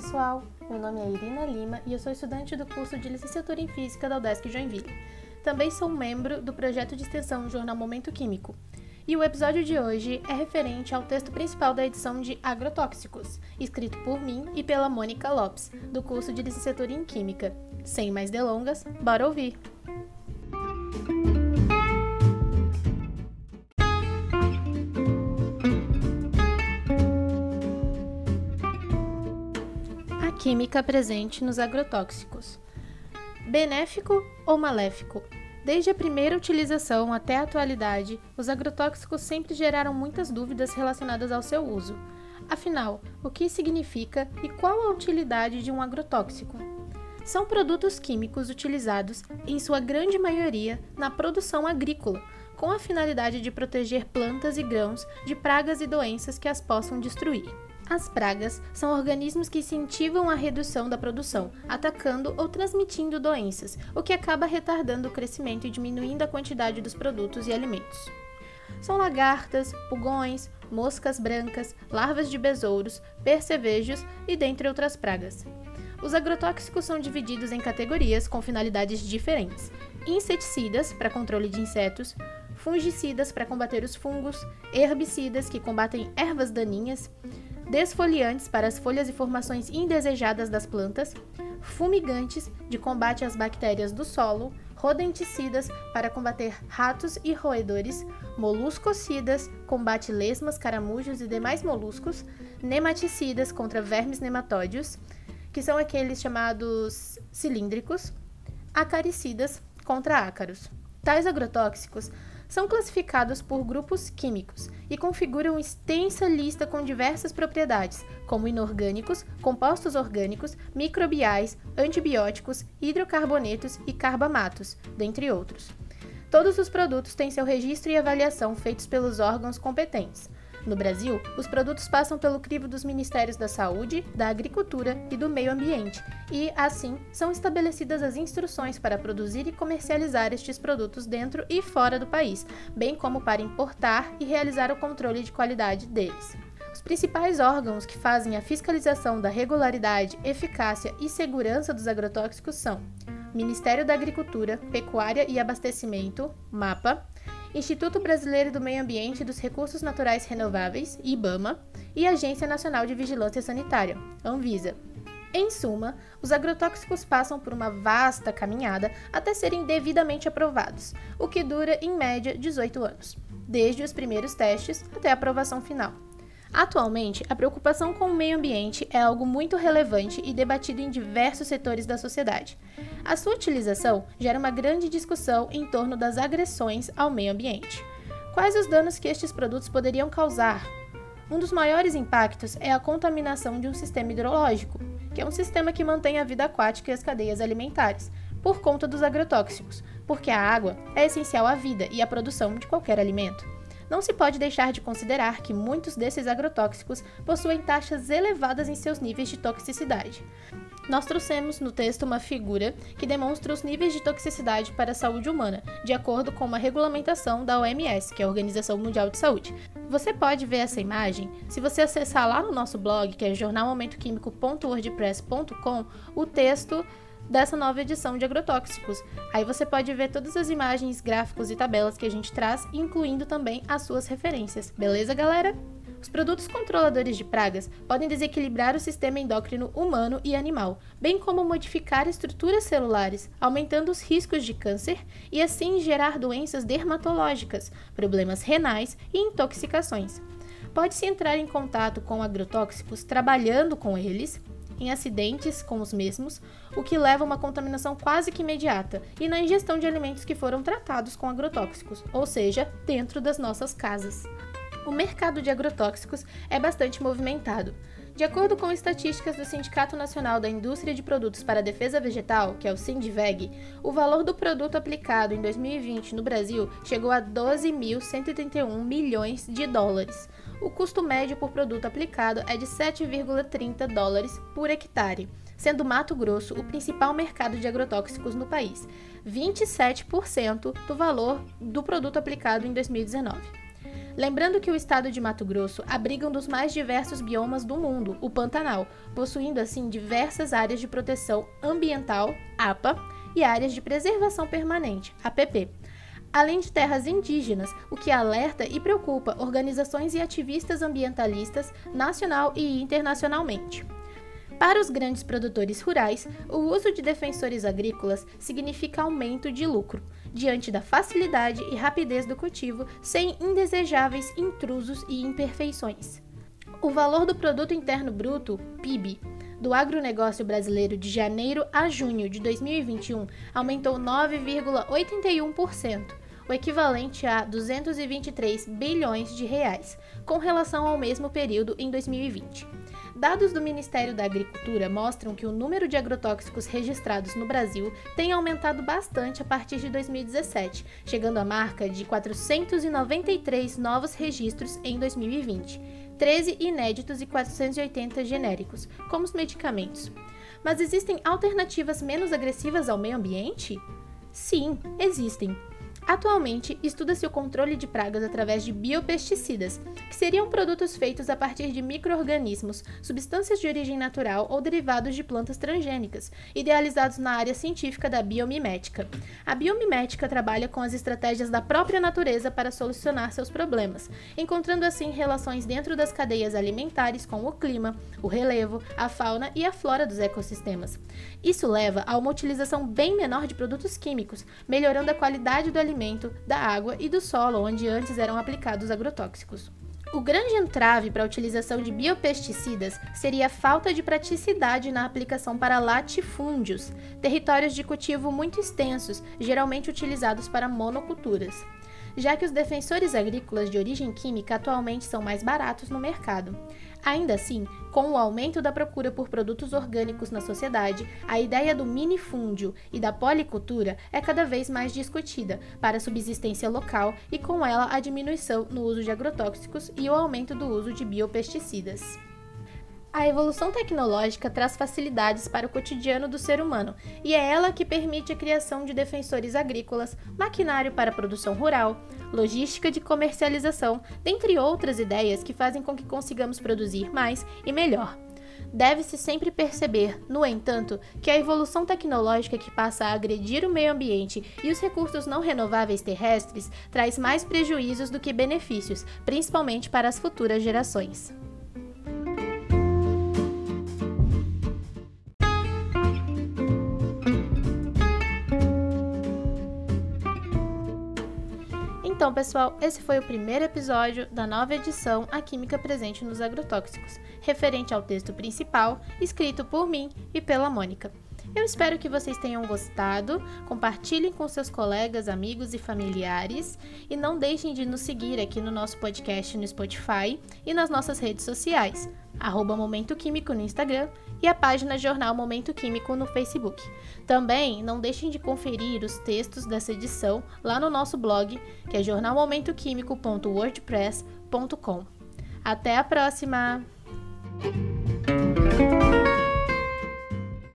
pessoal, meu nome é Irina Lima e eu sou estudante do curso de Licenciatura em Física da UDESC Joinville. Também sou membro do projeto de extensão Jornal Momento Químico. E o episódio de hoje é referente ao texto principal da edição de Agrotóxicos, escrito por mim e pela Mônica Lopes, do curso de Licenciatura em Química. Sem mais delongas, bora ouvir! Química presente nos agrotóxicos. Benéfico ou maléfico? Desde a primeira utilização até a atualidade, os agrotóxicos sempre geraram muitas dúvidas relacionadas ao seu uso. Afinal, o que significa e qual a utilidade de um agrotóxico? São produtos químicos utilizados, em sua grande maioria, na produção agrícola, com a finalidade de proteger plantas e grãos de pragas e doenças que as possam destruir. As pragas são organismos que incentivam a redução da produção, atacando ou transmitindo doenças, o que acaba retardando o crescimento e diminuindo a quantidade dos produtos e alimentos. São lagartas, pulgões, moscas brancas, larvas de besouros, percevejos e dentre outras pragas. Os agrotóxicos são divididos em categorias com finalidades diferentes: inseticidas para controle de insetos, fungicidas para combater os fungos, herbicidas que combatem ervas daninhas, desfoliantes para as folhas e formações indesejadas das plantas, fumigantes de combate às bactérias do solo, rodenticidas para combater ratos e roedores, moluscocidas, combate lesmas, caramujos e demais moluscos, nematicidas contra vermes nematódios, que são aqueles chamados cilíndricos, acaricidas contra ácaros. Tais agrotóxicos são classificados por grupos químicos e configuram extensa lista com diversas propriedades, como inorgânicos, compostos orgânicos, microbiais, antibióticos, hidrocarbonetos e carbamatos, dentre outros. Todos os produtos têm seu registro e avaliação feitos pelos órgãos competentes. No Brasil, os produtos passam pelo crivo dos Ministérios da Saúde, da Agricultura e do Meio Ambiente, e, assim, são estabelecidas as instruções para produzir e comercializar estes produtos dentro e fora do país, bem como para importar e realizar o controle de qualidade deles. Os principais órgãos que fazem a fiscalização da regularidade, eficácia e segurança dos agrotóxicos são Ministério da Agricultura, Pecuária e Abastecimento, MAPA, Instituto Brasileiro do Meio Ambiente e dos Recursos Naturais Renováveis, IBAMA, e Agência Nacional de Vigilância Sanitária, Anvisa. Em suma, os agrotóxicos passam por uma vasta caminhada até serem devidamente aprovados, o que dura em média 18 anos, desde os primeiros testes até a aprovação final. Atualmente, a preocupação com o meio ambiente é algo muito relevante e debatido em diversos setores da sociedade. A sua utilização gera uma grande discussão em torno das agressões ao meio ambiente. Quais os danos que estes produtos poderiam causar? Um dos maiores impactos é a contaminação de um sistema hidrológico, que é um sistema que mantém a vida aquática e as cadeias alimentares, por conta dos agrotóxicos, porque a água é essencial à vida e à produção de qualquer alimento não se pode deixar de considerar que muitos desses agrotóxicos possuem taxas elevadas em seus níveis de toxicidade. Nós trouxemos no texto uma figura que demonstra os níveis de toxicidade para a saúde humana, de acordo com uma regulamentação da OMS, que é a Organização Mundial de Saúde. Você pode ver essa imagem se você acessar lá no nosso blog, que é jornalmomentoquímico.wordpress.com, o texto dessa nova edição de agrotóxicos. Aí você pode ver todas as imagens, gráficos e tabelas que a gente traz, incluindo também as suas referências. Beleza, galera? Os produtos controladores de pragas podem desequilibrar o sistema endócrino humano e animal, bem como modificar estruturas celulares, aumentando os riscos de câncer e assim gerar doenças dermatológicas, problemas renais e intoxicações. Pode-se entrar em contato com agrotóxicos trabalhando com eles, em acidentes com os mesmos, o que leva a uma contaminação quase que imediata, e na ingestão de alimentos que foram tratados com agrotóxicos, ou seja, dentro das nossas casas. O mercado de agrotóxicos é bastante movimentado. De acordo com estatísticas do Sindicato Nacional da Indústria de Produtos para a Defesa Vegetal, que é o Sindveg, o valor do produto aplicado em 2020 no Brasil chegou a 12.131 milhões de dólares, o custo médio por produto aplicado é de 7,30 dólares por hectare, sendo Mato Grosso o principal mercado de agrotóxicos no país, 27% do valor do produto aplicado em 2019. Lembrando que o estado de Mato Grosso abriga um dos mais diversos biomas do mundo, o Pantanal, possuindo assim diversas áreas de proteção ambiental, APA, e áreas de preservação permanente, APP. Além de terras indígenas, o que alerta e preocupa organizações e ativistas ambientalistas nacional e internacionalmente. Para os grandes produtores rurais, o uso de defensores agrícolas significa aumento de lucro, diante da facilidade e rapidez do cultivo, sem indesejáveis intrusos e imperfeições. O valor do produto interno bruto, PIB, do agronegócio brasileiro de janeiro a junho de 2021 aumentou 9,81%, o equivalente a 223 bilhões de reais, com relação ao mesmo período em 2020. Dados do Ministério da Agricultura mostram que o número de agrotóxicos registrados no Brasil tem aumentado bastante a partir de 2017, chegando à marca de 493 novos registros em 2020, 13 inéditos e 480 genéricos, como os medicamentos. Mas existem alternativas menos agressivas ao meio ambiente? Sim, existem. Atualmente, estuda-se o controle de pragas através de biopesticidas, que seriam produtos feitos a partir de microorganismos, substâncias de origem natural ou derivados de plantas transgênicas, idealizados na área científica da biomimética. A biomimética trabalha com as estratégias da própria natureza para solucionar seus problemas, encontrando assim relações dentro das cadeias alimentares com o clima, o relevo, a fauna e a flora dos ecossistemas. Isso leva a uma utilização bem menor de produtos químicos, melhorando a qualidade do alimento da água e do solo onde antes eram aplicados agrotóxicos. O grande entrave para a utilização de biopesticidas seria a falta de praticidade na aplicação para latifúndios, territórios de cultivo muito extensos, geralmente utilizados para monoculturas já que os defensores agrícolas de origem química atualmente são mais baratos no mercado. Ainda assim, com o aumento da procura por produtos orgânicos na sociedade, a ideia do minifúndio e da policultura é cada vez mais discutida para a subsistência local e com ela a diminuição no uso de agrotóxicos e o aumento do uso de biopesticidas. A evolução tecnológica traz facilidades para o cotidiano do ser humano e é ela que permite a criação de defensores agrícolas, maquinário para produção rural, logística de comercialização, dentre outras ideias que fazem com que consigamos produzir mais e melhor. Deve-se sempre perceber, no entanto, que a evolução tecnológica que passa a agredir o meio ambiente e os recursos não renováveis terrestres traz mais prejuízos do que benefícios, principalmente para as futuras gerações. Então, pessoal, esse foi o primeiro episódio da nova edição A Química Presente nos Agrotóxicos, referente ao texto principal, escrito por mim e pela Mônica. Eu espero que vocês tenham gostado, compartilhem com seus colegas, amigos e familiares e não deixem de nos seguir aqui no nosso podcast no Spotify e nas nossas redes sociais, arroba Momento Químico no Instagram e a página Jornal Momento Químico no Facebook. Também não deixem de conferir os textos dessa edição lá no nosso blog, que é jornalmomentoquímico.wordpress.com. Até a próxima!